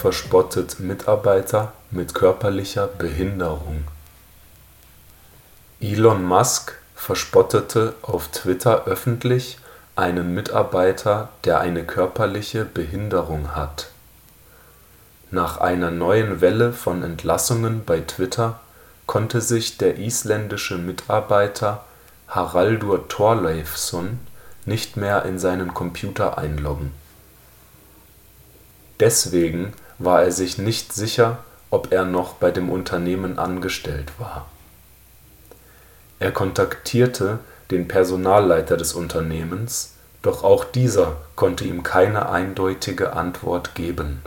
verspottet Mitarbeiter mit körperlicher Behinderung. Elon Musk verspottete auf Twitter öffentlich einen Mitarbeiter, der eine körperliche Behinderung hat. Nach einer neuen Welle von Entlassungen bei Twitter konnte sich der isländische Mitarbeiter Haraldur Thorleifsson nicht mehr in seinen Computer einloggen. Deswegen war er sich nicht sicher, ob er noch bei dem Unternehmen angestellt war. Er kontaktierte den Personalleiter des Unternehmens, doch auch dieser konnte ihm keine eindeutige Antwort geben.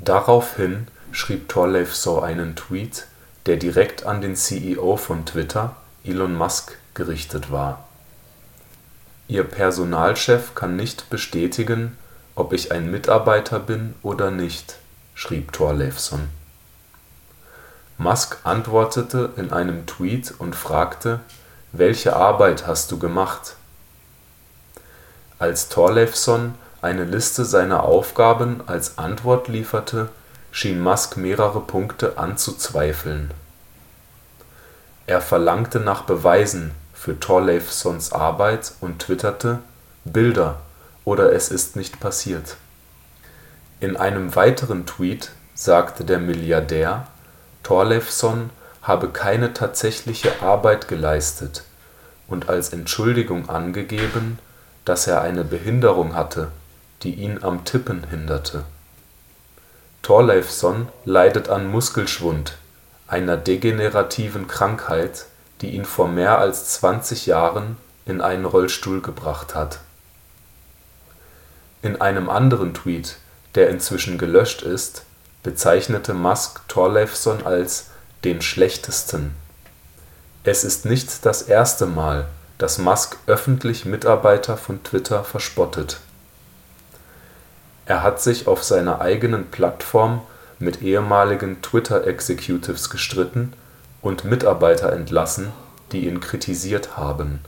Daraufhin schrieb Thorleifsson einen Tweet, der direkt an den CEO von Twitter, Elon Musk, gerichtet war. Ihr Personalchef kann nicht bestätigen, ob ich ein Mitarbeiter bin oder nicht, schrieb Thorleifsson. Musk antwortete in einem Tweet und fragte, welche Arbeit hast du gemacht? Als Thorleifsson eine Liste seiner Aufgaben als Antwort lieferte, schien Musk mehrere Punkte anzuzweifeln. Er verlangte nach Beweisen für Thorleifssons Arbeit und twitterte: „ Bilder oder es ist nicht passiert. “In einem weiteren Tweet sagte der Milliardär, Thorleifsson habe keine tatsächliche Arbeit geleistet und als Entschuldigung angegeben, dass er eine Behinderung hatte, die ihn am Tippen hinderte. Thorleifsson leidet an Muskelschwund, einer degenerativen Krankheit, die ihn vor mehr als 20 Jahren in einen Rollstuhl gebracht hat in einem anderen Tweet, der inzwischen gelöscht ist, bezeichnete Musk Thorleifsson als „ den Schlechtesten “. Es ist nicht das erste Mal, dass Musk öffentlich Mitarbeiter von Twitter verspottet. Er hat sich auf seiner eigenen Plattform mit ehemaligen Twitter-Executives gestritten und Mitarbeiter entlassen, die ihn kritisiert haben.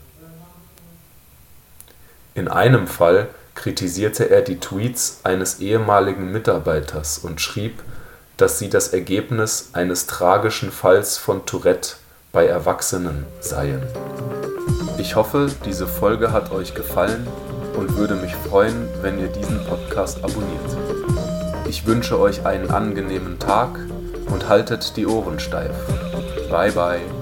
In einem Fall kritisierte er die Tweets eines ehemaligen Mitarbeiters und schrieb, dass sie das Ergebnis eines tragischen Falls von Tourette bei Erwachsenen seien. Ich hoffe, diese Folge hat euch gefallen und würde mich freuen, wenn ihr diesen Podcast abonniert. Ich wünsche euch einen angenehmen Tag und haltet die Ohren steif. Bye bye.